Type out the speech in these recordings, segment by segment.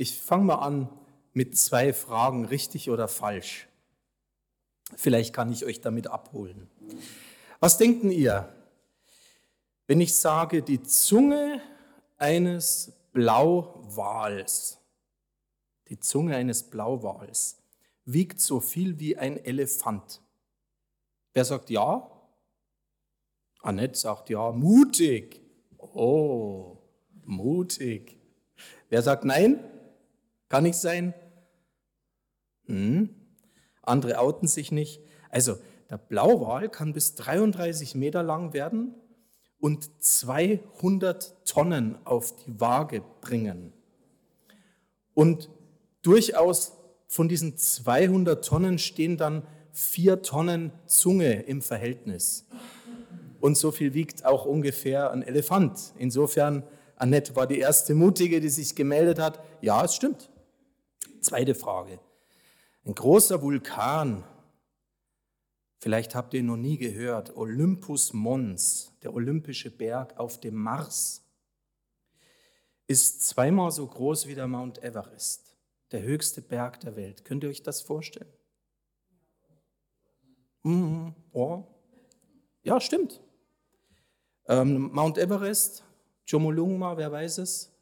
Ich fange mal an mit zwei Fragen, richtig oder falsch. Vielleicht kann ich euch damit abholen. Was denken ihr, wenn ich sage, die Zunge eines Blauwals, die Zunge eines Blauwals wiegt so viel wie ein Elefant? Wer sagt ja? Annette sagt ja, mutig. Oh, mutig. Wer sagt nein? Kann nicht sein? Hm. Andere outen sich nicht. Also, der Blauwal kann bis 33 Meter lang werden und 200 Tonnen auf die Waage bringen. Und durchaus von diesen 200 Tonnen stehen dann vier Tonnen Zunge im Verhältnis. Und so viel wiegt auch ungefähr ein Elefant. Insofern, Annette war die erste Mutige, die sich gemeldet hat. Ja, es stimmt. Zweite Frage. Ein großer Vulkan, vielleicht habt ihr ihn noch nie gehört, Olympus Mons, der olympische Berg auf dem Mars, ist zweimal so groß wie der Mount Everest, der höchste Berg der Welt. Könnt ihr euch das vorstellen? Mhm. Oh. Ja, stimmt. Ähm, Mount Everest, Chomolungma, wer weiß es?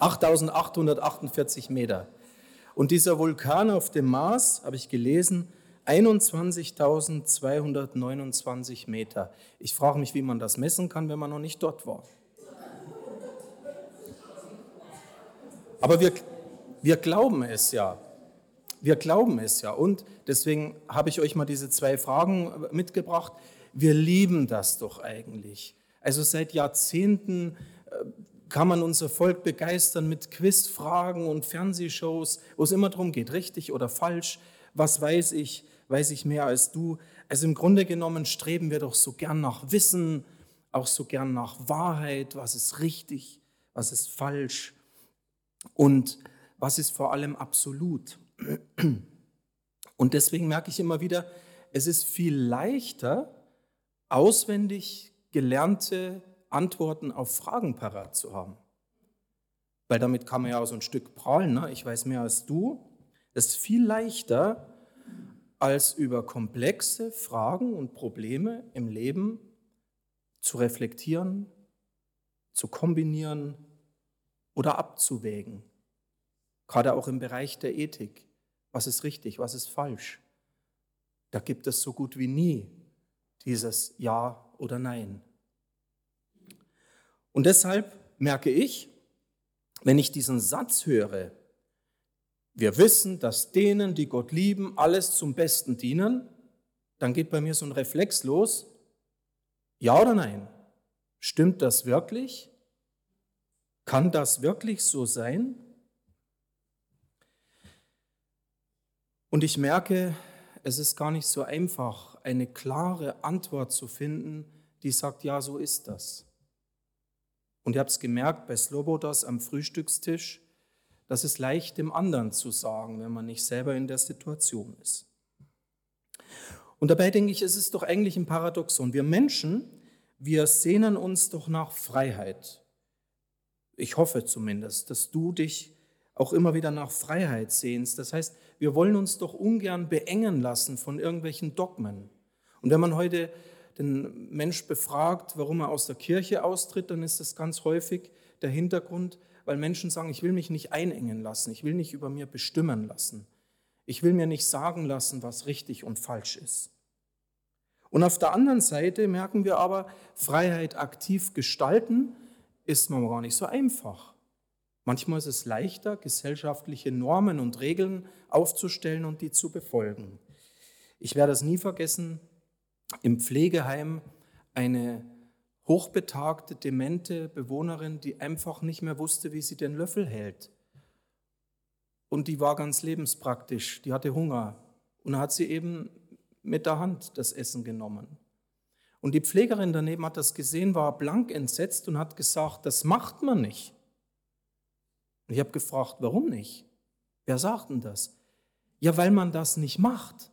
...8.848 Meter. Und dieser Vulkan auf dem Mars, habe ich gelesen, 21.229 Meter. Ich frage mich, wie man das messen kann, wenn man noch nicht dort war. Aber wir, wir glauben es ja. Wir glauben es ja. Und deswegen habe ich euch mal diese zwei Fragen mitgebracht. Wir lieben das doch eigentlich. Also seit Jahrzehnten äh, kann man unser Volk begeistern mit Quizfragen und Fernsehshows, wo es immer darum geht, richtig oder falsch, was weiß ich, weiß ich mehr als du. Also im Grunde genommen streben wir doch so gern nach Wissen, auch so gern nach Wahrheit, was ist richtig, was ist falsch und was ist vor allem absolut. Und deswegen merke ich immer wieder, es ist viel leichter, auswendig gelernte Antworten auf Fragen parat zu haben. Weil damit kann man ja auch so ein Stück prahlen, ne? ich weiß mehr als du. Es ist viel leichter, als über komplexe Fragen und Probleme im Leben zu reflektieren, zu kombinieren oder abzuwägen. Gerade auch im Bereich der Ethik. Was ist richtig, was ist falsch? Da gibt es so gut wie nie dieses Ja oder Nein. Und deshalb merke ich, wenn ich diesen Satz höre, wir wissen, dass denen, die Gott lieben, alles zum Besten dienen, dann geht bei mir so ein Reflex los. Ja oder nein? Stimmt das wirklich? Kann das wirklich so sein? Und ich merke, es ist gar nicht so einfach, eine klare Antwort zu finden, die sagt, ja, so ist das. Und ihr habt es gemerkt bei Slobodas am Frühstückstisch, das ist leicht dem anderen zu sagen, wenn man nicht selber in der Situation ist. Und dabei denke ich, es ist doch eigentlich ein Paradoxon. Wir Menschen, wir sehnen uns doch nach Freiheit. Ich hoffe zumindest, dass du dich auch immer wieder nach Freiheit sehnst. Das heißt, wir wollen uns doch ungern beengen lassen von irgendwelchen Dogmen. Und wenn man heute den Mensch befragt, warum er aus der Kirche austritt, dann ist das ganz häufig der Hintergrund, weil Menschen sagen, ich will mich nicht einengen lassen, ich will nicht über mir bestimmen lassen, ich will mir nicht sagen lassen, was richtig und falsch ist. Und auf der anderen Seite merken wir aber, Freiheit aktiv gestalten ist man gar nicht so einfach. Manchmal ist es leichter, gesellschaftliche Normen und Regeln aufzustellen und die zu befolgen. Ich werde es nie vergessen, im Pflegeheim eine hochbetagte, demente Bewohnerin, die einfach nicht mehr wusste, wie sie den Löffel hält. Und die war ganz lebenspraktisch, die hatte Hunger. Und da hat sie eben mit der Hand das Essen genommen. Und die Pflegerin daneben hat das gesehen, war blank entsetzt und hat gesagt, das macht man nicht. Und ich habe gefragt, warum nicht? Wer sagt denn das? Ja, weil man das nicht macht,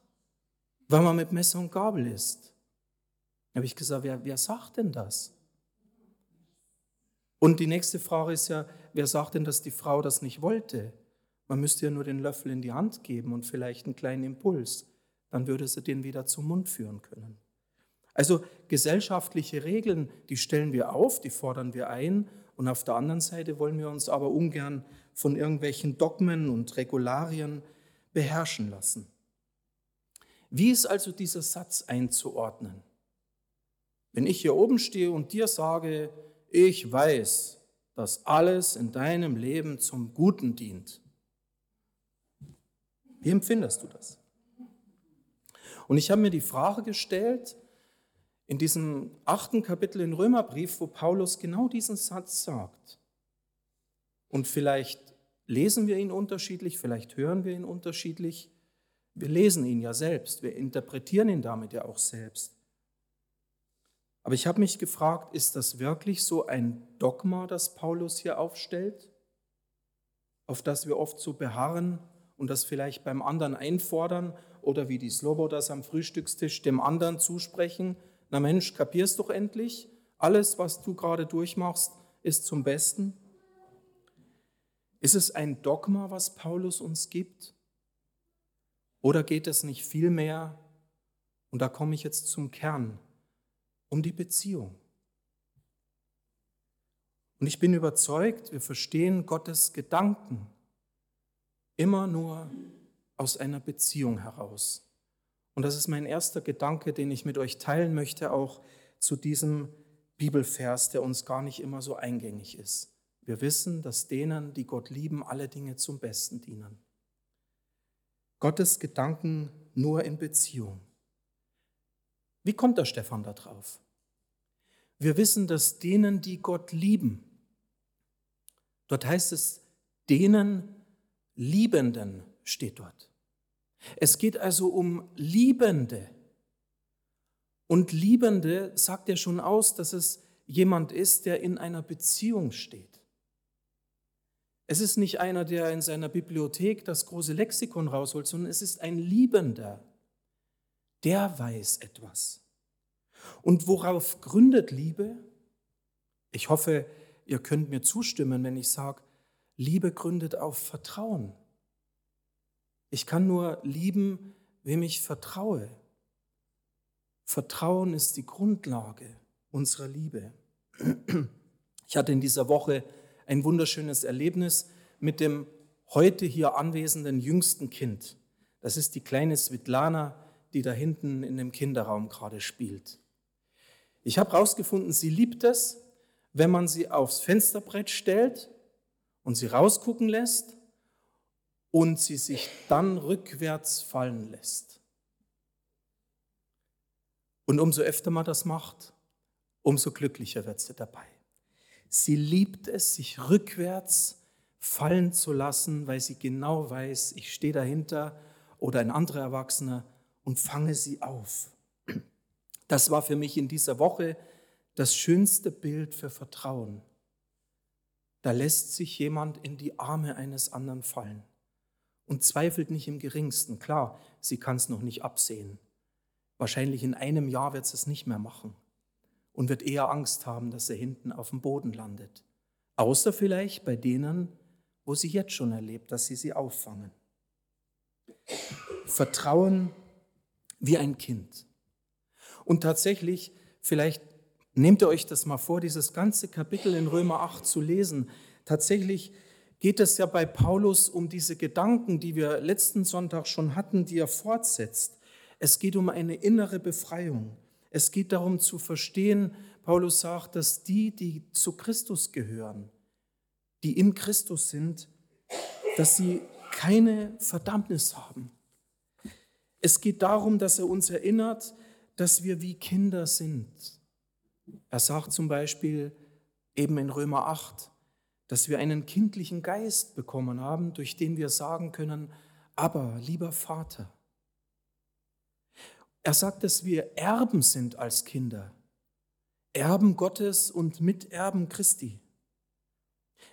weil man mit Messer und Gabel ist. Da habe ich gesagt, wer, wer sagt denn das? Und die nächste Frage ist ja, wer sagt denn, dass die Frau das nicht wollte? Man müsste ja nur den Löffel in die Hand geben und vielleicht einen kleinen Impuls. Dann würde sie den wieder zum Mund führen können. Also gesellschaftliche Regeln, die stellen wir auf, die fordern wir ein. Und auf der anderen Seite wollen wir uns aber ungern von irgendwelchen Dogmen und Regularien beherrschen lassen. Wie ist also dieser Satz einzuordnen? Wenn ich hier oben stehe und dir sage, ich weiß, dass alles in deinem Leben zum Guten dient, wie empfindest du das? Und ich habe mir die Frage gestellt, in diesem achten Kapitel in Römerbrief, wo Paulus genau diesen Satz sagt. Und vielleicht lesen wir ihn unterschiedlich, vielleicht hören wir ihn unterschiedlich. Wir lesen ihn ja selbst, wir interpretieren ihn damit ja auch selbst. Aber ich habe mich gefragt, ist das wirklich so ein Dogma, das Paulus hier aufstellt, auf das wir oft so beharren und das vielleicht beim anderen einfordern oder wie die Slobodas am Frühstückstisch dem anderen zusprechen? Na Mensch, kapierst doch endlich, alles, was du gerade durchmachst, ist zum Besten. Ist es ein Dogma, was Paulus uns gibt? Oder geht es nicht vielmehr, und da komme ich jetzt zum Kern, um die Beziehung? Und ich bin überzeugt, wir verstehen Gottes Gedanken immer nur aus einer Beziehung heraus. Und das ist mein erster Gedanke, den ich mit euch teilen möchte, auch zu diesem Bibelvers, der uns gar nicht immer so eingängig ist. Wir wissen, dass denen, die Gott lieben, alle Dinge zum Besten dienen. Gottes Gedanken nur in Beziehung. Wie kommt der Stefan da drauf? Wir wissen, dass denen, die Gott lieben, dort heißt es, denen Liebenden steht dort. Es geht also um Liebende. Und Liebende sagt ja schon aus, dass es jemand ist, der in einer Beziehung steht. Es ist nicht einer, der in seiner Bibliothek das große Lexikon rausholt, sondern es ist ein Liebender. Der weiß etwas. Und worauf gründet Liebe? Ich hoffe, ihr könnt mir zustimmen, wenn ich sage, Liebe gründet auf Vertrauen. Ich kann nur lieben, wem ich vertraue. Vertrauen ist die Grundlage unserer Liebe. Ich hatte in dieser Woche ein wunderschönes Erlebnis mit dem heute hier anwesenden jüngsten Kind. Das ist die kleine Svetlana, die da hinten in dem Kinderraum gerade spielt. Ich habe herausgefunden, sie liebt es, wenn man sie aufs Fensterbrett stellt und sie rausgucken lässt und sie sich dann rückwärts fallen lässt. Und umso öfter man das macht, umso glücklicher wird sie dabei. Sie liebt es, sich rückwärts fallen zu lassen, weil sie genau weiß, ich stehe dahinter oder ein anderer Erwachsener und fange sie auf. Das war für mich in dieser Woche das schönste Bild für Vertrauen. Da lässt sich jemand in die Arme eines anderen fallen und zweifelt nicht im geringsten. Klar, sie kann es noch nicht absehen. Wahrscheinlich in einem Jahr wird sie es nicht mehr machen und wird eher Angst haben, dass er hinten auf dem Boden landet. Außer vielleicht bei denen, wo sie jetzt schon erlebt, dass sie sie auffangen. Vertrauen wie ein Kind. Und tatsächlich, vielleicht nehmt ihr euch das mal vor, dieses ganze Kapitel in Römer 8 zu lesen. Tatsächlich geht es ja bei Paulus um diese Gedanken, die wir letzten Sonntag schon hatten, die er fortsetzt. Es geht um eine innere Befreiung. Es geht darum zu verstehen, Paulus sagt, dass die, die zu Christus gehören, die in Christus sind, dass sie keine Verdammnis haben. Es geht darum, dass er uns erinnert, dass wir wie Kinder sind. Er sagt zum Beispiel eben in Römer 8, dass wir einen kindlichen Geist bekommen haben, durch den wir sagen können, aber lieber Vater. Er sagt, dass wir Erben sind als Kinder, Erben Gottes und Miterben Christi.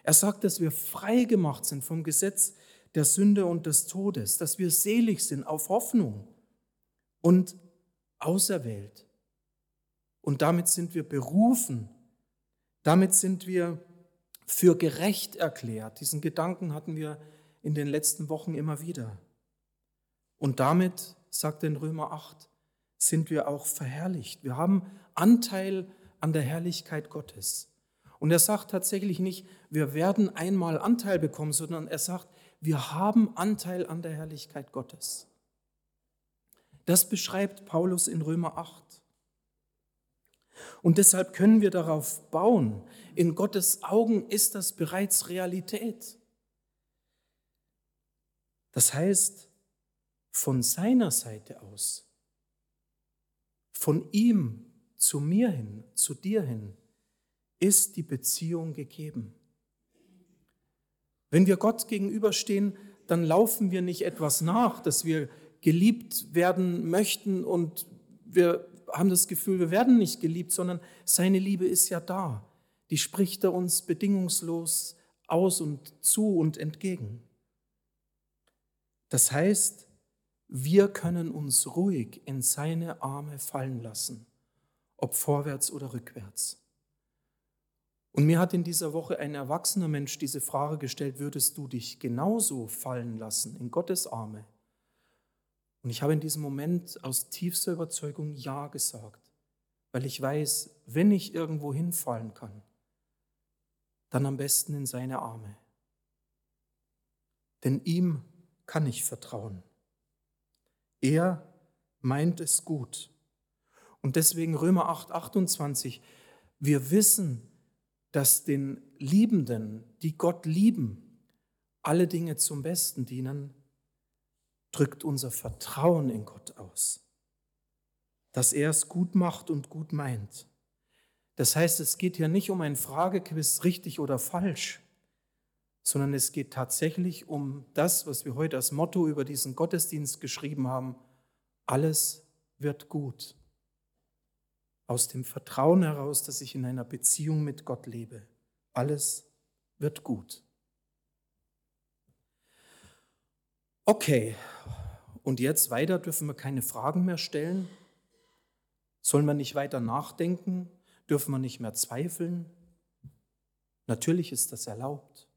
Er sagt, dass wir frei gemacht sind vom Gesetz der Sünde und des Todes, dass wir selig sind auf Hoffnung und auserwählt. Und damit sind wir berufen, damit sind wir für gerecht erklärt. Diesen Gedanken hatten wir in den letzten Wochen immer wieder. Und damit, sagt in Römer 8, sind wir auch verherrlicht. Wir haben Anteil an der Herrlichkeit Gottes. Und er sagt tatsächlich nicht, wir werden einmal Anteil bekommen, sondern er sagt, wir haben Anteil an der Herrlichkeit Gottes. Das beschreibt Paulus in Römer 8. Und deshalb können wir darauf bauen. In Gottes Augen ist das bereits Realität. Das heißt, von seiner Seite aus, von ihm zu mir hin, zu dir hin, ist die Beziehung gegeben. Wenn wir Gott gegenüberstehen, dann laufen wir nicht etwas nach, dass wir geliebt werden möchten und wir haben das Gefühl, wir werden nicht geliebt, sondern seine Liebe ist ja da. Die spricht er uns bedingungslos aus und zu und entgegen. Das heißt, wir können uns ruhig in seine Arme fallen lassen, ob vorwärts oder rückwärts. Und mir hat in dieser Woche ein erwachsener Mensch diese Frage gestellt, würdest du dich genauso fallen lassen in Gottes Arme? Und ich habe in diesem Moment aus tiefster Überzeugung Ja gesagt, weil ich weiß, wenn ich irgendwo hinfallen kann, dann am besten in seine Arme. Denn ihm kann ich vertrauen. Er meint es gut. Und deswegen Römer 8, 28, wir wissen, dass den Liebenden, die Gott lieben, alle Dinge zum Besten dienen, drückt unser Vertrauen in Gott aus, dass er es gut macht und gut meint. Das heißt, es geht hier nicht um ein Fragequiz richtig oder falsch, sondern es geht tatsächlich um das, was wir heute als Motto über diesen Gottesdienst geschrieben haben. Alles wird gut. Aus dem Vertrauen heraus, dass ich in einer Beziehung mit Gott lebe. Alles wird gut. Okay, und jetzt weiter dürfen wir keine Fragen mehr stellen? Sollen wir nicht weiter nachdenken? Dürfen wir nicht mehr zweifeln? Natürlich ist das erlaubt.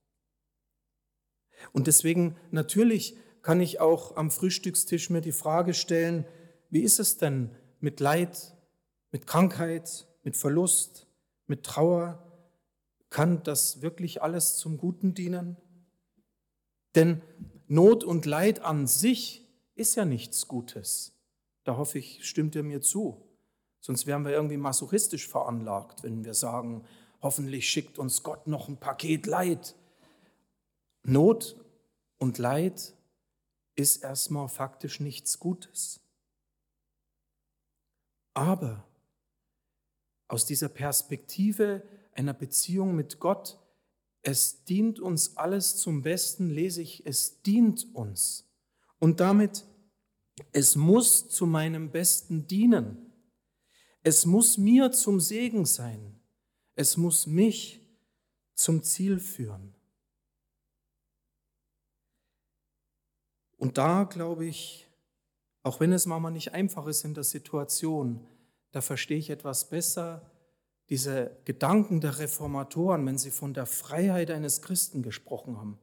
Und deswegen, natürlich kann ich auch am Frühstückstisch mir die Frage stellen, wie ist es denn mit Leid, mit Krankheit, mit Verlust, mit Trauer? Kann das wirklich alles zum Guten dienen? Denn Not und Leid an sich ist ja nichts Gutes. Da hoffe ich, stimmt ihr mir zu. Sonst wären wir irgendwie masochistisch veranlagt, wenn wir sagen, hoffentlich schickt uns Gott noch ein Paket Leid. Not und Leid ist erstmal faktisch nichts Gutes. Aber aus dieser Perspektive einer Beziehung mit Gott es dient uns alles zum Besten, lese ich, es dient uns. Und damit, es muss zu meinem Besten dienen. Es muss mir zum Segen sein. Es muss mich zum Ziel führen. Und da glaube ich, auch wenn es manchmal nicht einfach ist in der Situation, da verstehe ich etwas besser, diese Gedanken der Reformatoren, wenn sie von der Freiheit eines Christen gesprochen haben,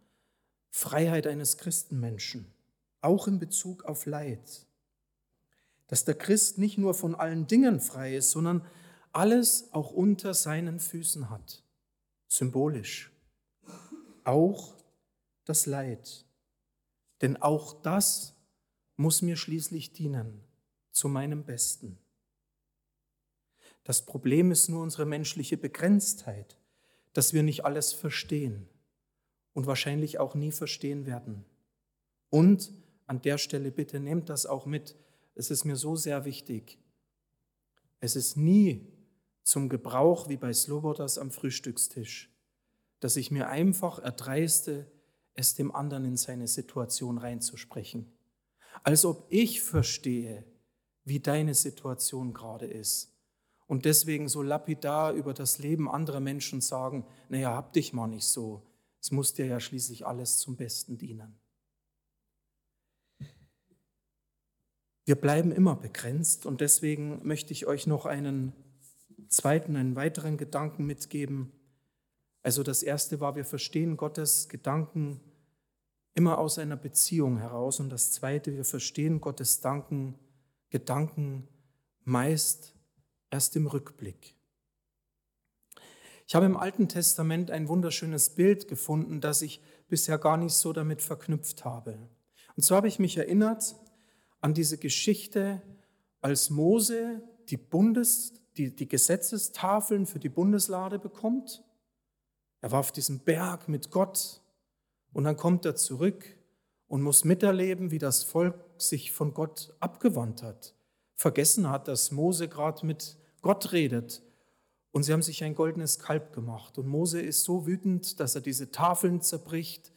Freiheit eines Christenmenschen, auch in Bezug auf Leid, dass der Christ nicht nur von allen Dingen frei ist, sondern alles auch unter seinen Füßen hat, symbolisch, auch das Leid. Denn auch das muss mir schließlich dienen, zu meinem Besten. Das Problem ist nur unsere menschliche Begrenztheit, dass wir nicht alles verstehen und wahrscheinlich auch nie verstehen werden. Und an der Stelle bitte nehmt das auch mit. Es ist mir so sehr wichtig. Es ist nie zum Gebrauch wie bei Slobodas am Frühstückstisch, dass ich mir einfach erdreiste, es dem anderen in seine Situation reinzusprechen. Als ob ich verstehe, wie deine Situation gerade ist und deswegen so lapidar über das Leben anderer Menschen sagen, naja, hab dich mal nicht so. Es muss dir ja schließlich alles zum Besten dienen. Wir bleiben immer begrenzt und deswegen möchte ich euch noch einen zweiten, einen weiteren Gedanken mitgeben. Also das Erste war, wir verstehen Gottes Gedanken immer aus einer Beziehung heraus. Und das Zweite, wir verstehen Gottes Danken, Gedanken meist erst im Rückblick. Ich habe im Alten Testament ein wunderschönes Bild gefunden, das ich bisher gar nicht so damit verknüpft habe. Und so habe ich mich erinnert an diese Geschichte, als Mose die, Bundes, die, die Gesetzestafeln für die Bundeslade bekommt. Er war auf diesem Berg mit Gott und dann kommt er zurück und muss miterleben, wie das Volk sich von Gott abgewandt hat, vergessen hat, dass Mose gerade mit Gott redet. Und sie haben sich ein goldenes Kalb gemacht. Und Mose ist so wütend, dass er diese Tafeln zerbricht.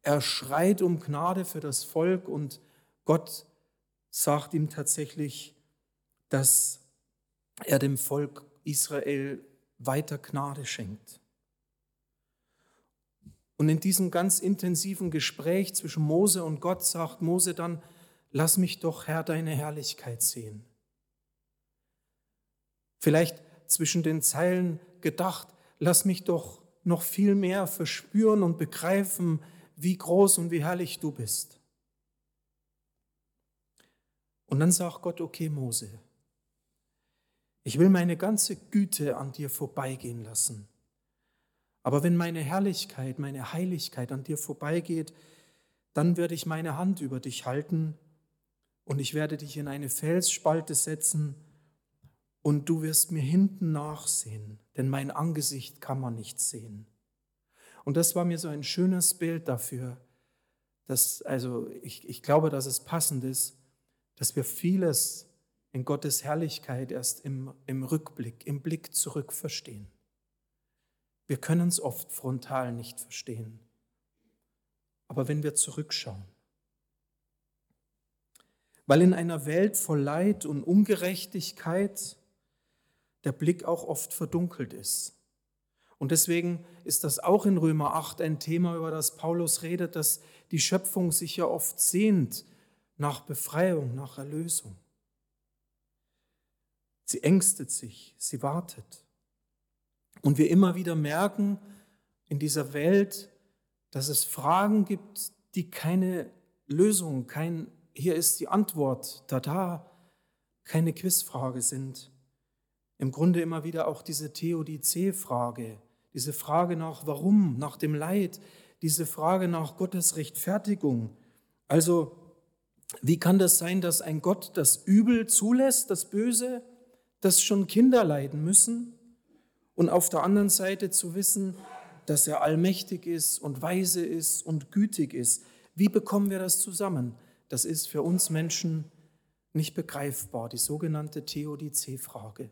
Er schreit um Gnade für das Volk und Gott sagt ihm tatsächlich, dass er dem Volk Israel weiter Gnade schenkt. Und in diesem ganz intensiven Gespräch zwischen Mose und Gott sagt Mose dann, lass mich doch, Herr, deine Herrlichkeit sehen. Vielleicht zwischen den Zeilen gedacht, lass mich doch noch viel mehr verspüren und begreifen, wie groß und wie herrlich du bist. Und dann sagt Gott, okay Mose, ich will meine ganze Güte an dir vorbeigehen lassen. Aber wenn meine Herrlichkeit, meine Heiligkeit an dir vorbeigeht, dann werde ich meine Hand über dich halten und ich werde dich in eine Felsspalte setzen und du wirst mir hinten nachsehen, denn mein Angesicht kann man nicht sehen. Und das war mir so ein schönes Bild dafür, dass, also ich, ich glaube, dass es passend ist, dass wir vieles in Gottes Herrlichkeit erst im, im Rückblick, im Blick zurück verstehen. Wir können es oft frontal nicht verstehen, aber wenn wir zurückschauen, weil in einer Welt voll Leid und Ungerechtigkeit der Blick auch oft verdunkelt ist. Und deswegen ist das auch in Römer 8 ein Thema, über das Paulus redet, dass die Schöpfung sich ja oft sehnt nach Befreiung, nach Erlösung. Sie ängstet sich, sie wartet. Und wir immer wieder merken in dieser Welt, dass es Fragen gibt, die keine Lösung, kein hier ist die Antwort, da da, keine Quizfrage sind im Grunde immer wieder auch diese Theodizee-Frage, diese Frage nach Warum, nach dem Leid, diese Frage nach Gottes Rechtfertigung. Also, wie kann das sein, dass ein Gott das Übel zulässt, das Böse, dass schon Kinder leiden müssen? Und auf der anderen Seite zu wissen, dass er allmächtig ist und weise ist und gütig ist. Wie bekommen wir das zusammen? Das ist für uns Menschen nicht begreifbar, die sogenannte Theodizee-Frage.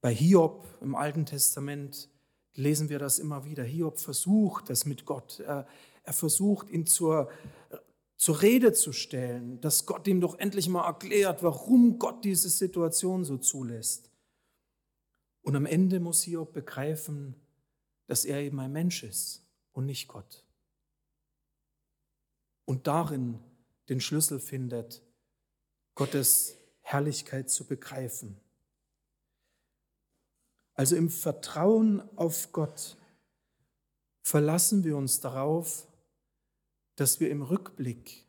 Bei Hiob im Alten Testament lesen wir das immer wieder. Hiob versucht das mit Gott. Er, er versucht, ihn zur, zur Rede zu stellen, dass Gott ihm doch endlich mal erklärt, warum Gott diese Situation so zulässt. Und am Ende muss Hiob begreifen, dass er eben ein Mensch ist und nicht Gott. Und darin den Schlüssel findet, Gottes Herrlichkeit zu begreifen. Also im Vertrauen auf Gott verlassen wir uns darauf, dass wir im Rückblick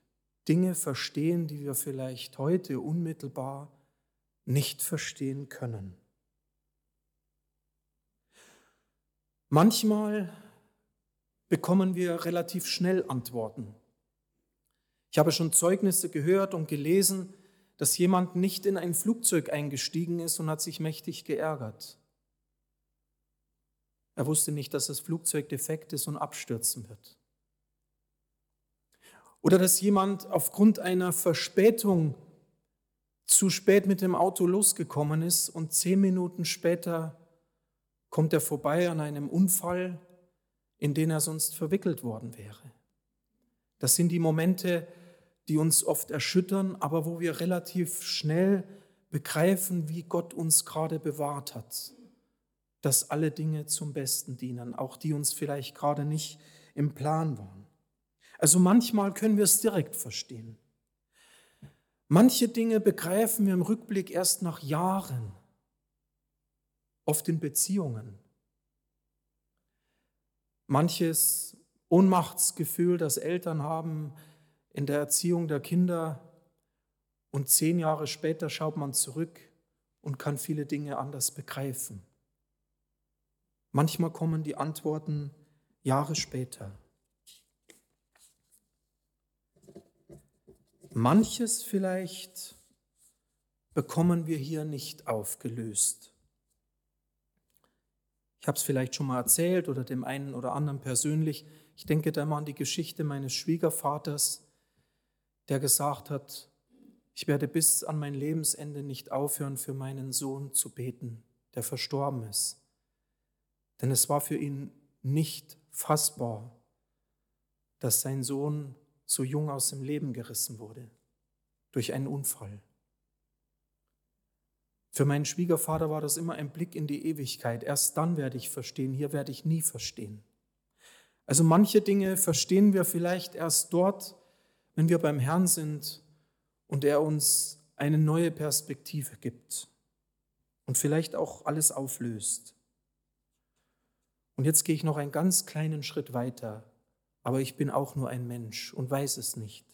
Dinge verstehen, die wir vielleicht heute unmittelbar nicht verstehen können. Manchmal bekommen wir relativ schnell Antworten. Ich habe schon Zeugnisse gehört und gelesen, dass jemand nicht in ein Flugzeug eingestiegen ist und hat sich mächtig geärgert. Er wusste nicht, dass das Flugzeug defekt ist und abstürzen wird. Oder dass jemand aufgrund einer Verspätung zu spät mit dem Auto losgekommen ist und zehn Minuten später kommt er vorbei an einem Unfall, in den er sonst verwickelt worden wäre. Das sind die Momente, die uns oft erschüttern, aber wo wir relativ schnell begreifen, wie Gott uns gerade bewahrt hat dass alle Dinge zum Besten dienen, auch die uns vielleicht gerade nicht im Plan waren. Also manchmal können wir es direkt verstehen. Manche Dinge begreifen wir im Rückblick erst nach Jahren. Oft in Beziehungen. Manches Ohnmachtsgefühl, das Eltern haben in der Erziehung der Kinder und zehn Jahre später schaut man zurück und kann viele Dinge anders begreifen. Manchmal kommen die Antworten Jahre später. Manches vielleicht bekommen wir hier nicht aufgelöst. Ich habe es vielleicht schon mal erzählt oder dem einen oder anderen persönlich. Ich denke da mal an die Geschichte meines Schwiegervaters, der gesagt hat, ich werde bis an mein Lebensende nicht aufhören, für meinen Sohn zu beten, der verstorben ist. Denn es war für ihn nicht fassbar, dass sein Sohn so jung aus dem Leben gerissen wurde durch einen Unfall. Für meinen Schwiegervater war das immer ein Blick in die Ewigkeit. Erst dann werde ich verstehen, hier werde ich nie verstehen. Also manche Dinge verstehen wir vielleicht erst dort, wenn wir beim Herrn sind und er uns eine neue Perspektive gibt und vielleicht auch alles auflöst. Und jetzt gehe ich noch einen ganz kleinen Schritt weiter, aber ich bin auch nur ein Mensch und weiß es nicht.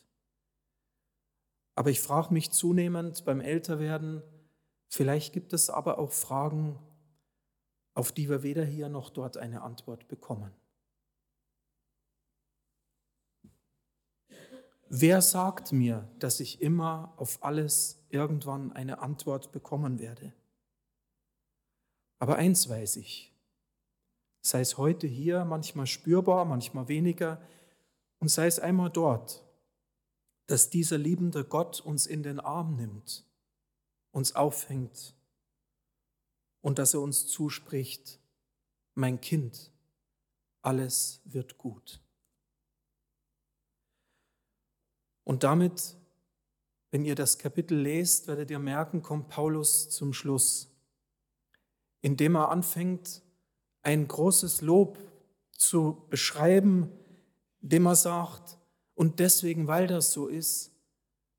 Aber ich frage mich zunehmend beim Älterwerden, Vielleicht gibt es aber auch Fragen, auf die wir weder hier noch dort eine Antwort bekommen. Wer sagt mir, dass ich immer auf alles irgendwann eine Antwort bekommen werde? Aber eins weiß ich, sei es heute hier, manchmal spürbar, manchmal weniger, und sei es einmal dort, dass dieser liebende Gott uns in den Arm nimmt uns aufhängt und dass er uns zuspricht, mein Kind, alles wird gut. Und damit, wenn ihr das Kapitel lest, werdet ihr merken, kommt Paulus zum Schluss, indem er anfängt, ein großes Lob zu beschreiben, indem er sagt, und deswegen, weil das so ist,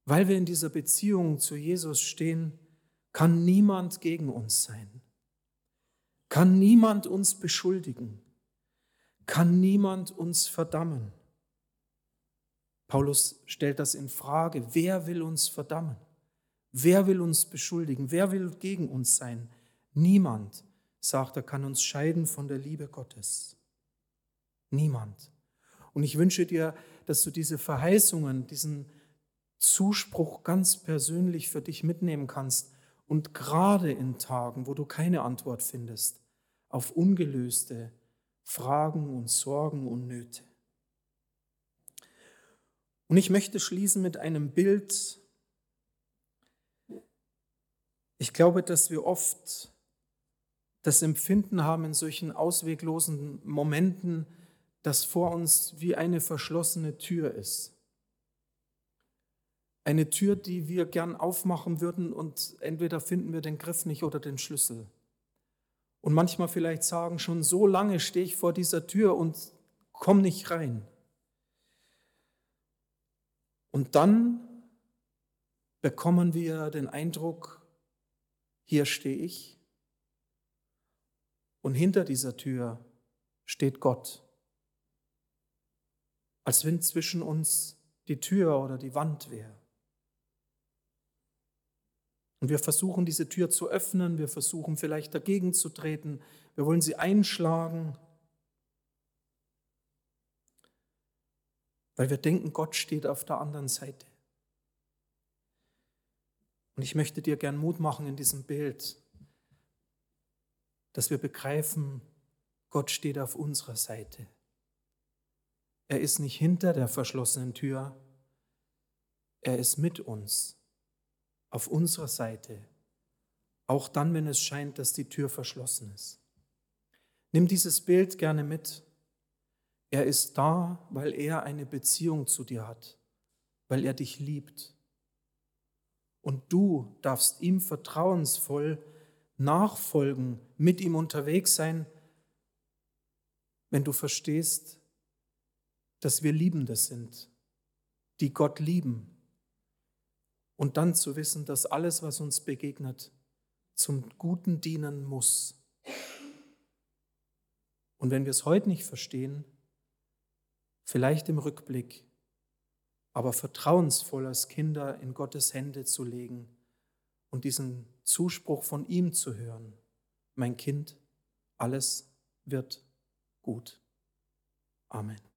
weil wir in dieser Beziehung zu Jesus stehen, kann niemand gegen uns sein, kann niemand uns beschuldigen, kann niemand uns verdammen. Paulus stellt das in Frage, wer will uns verdammen? Wer will uns beschuldigen? Wer will gegen uns sein? Niemand, sagt er, kann uns scheiden von der Liebe Gottes. Niemand. Und ich wünsche dir, dass du diese Verheißungen, diesen Zuspruch ganz persönlich für dich mitnehmen kannst und gerade in Tagen, wo du keine Antwort findest auf ungelöste Fragen und Sorgen und Nöte. Und ich möchte schließen mit einem Bild. Ich glaube, dass wir oft das Empfinden haben in solchen ausweglosen Momenten, dass vor uns wie eine verschlossene Tür ist. Eine Tür, die wir gern aufmachen würden und entweder finden wir den Griff nicht oder den Schlüssel. Und manchmal vielleicht sagen, schon so lange stehe ich vor dieser Tür und komme nicht rein. Und dann bekommen wir den Eindruck, hier stehe ich und hinter dieser Tür steht Gott. Als wenn zwischen uns die Tür oder die Wand wäre. Und wir versuchen, diese Tür zu öffnen, wir versuchen vielleicht dagegen zu treten, wir wollen sie einschlagen, weil wir denken, Gott steht auf der anderen Seite. Und ich möchte dir gern Mut machen in diesem Bild, dass wir begreifen, Gott steht auf unserer Seite. Er ist nicht hinter der verschlossenen Tür, er ist mit uns auf unserer Seite, auch dann, wenn es scheint, dass die Tür verschlossen ist. Nimm dieses Bild gerne mit. Er ist da, weil er eine Beziehung zu dir hat, weil er dich liebt. Und du darfst ihm vertrauensvoll nachfolgen, mit ihm unterwegs sein, wenn du verstehst, dass wir Liebende sind, die Gott lieben und dann zu wissen, dass alles, was uns begegnet, zum Guten dienen muss. Und wenn wir es heute nicht verstehen, vielleicht im Rückblick, aber vertrauensvoll als Kinder in Gottes Hände zu legen und diesen Zuspruch von ihm zu hören. Mein Kind, alles wird gut. Amen.